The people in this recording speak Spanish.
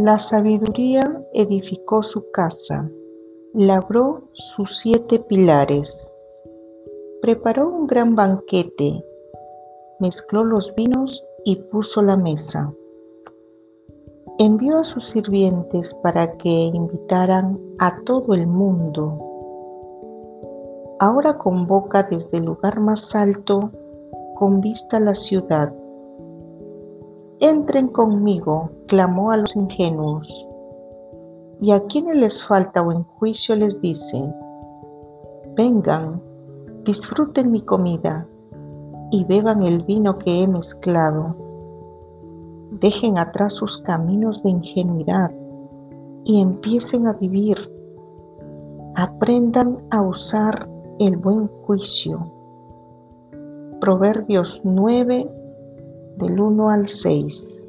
La sabiduría edificó su casa, labró sus siete pilares, preparó un gran banquete, mezcló los vinos y puso la mesa. Envió a sus sirvientes para que invitaran a todo el mundo. Ahora convoca desde el lugar más alto con vista a la ciudad Entren conmigo, clamó a los ingenuos. Y a quienes les falta buen juicio les dice, vengan, disfruten mi comida y beban el vino que he mezclado. Dejen atrás sus caminos de ingenuidad y empiecen a vivir. Aprendan a usar el buen juicio. Proverbios 9, del 1 al 6.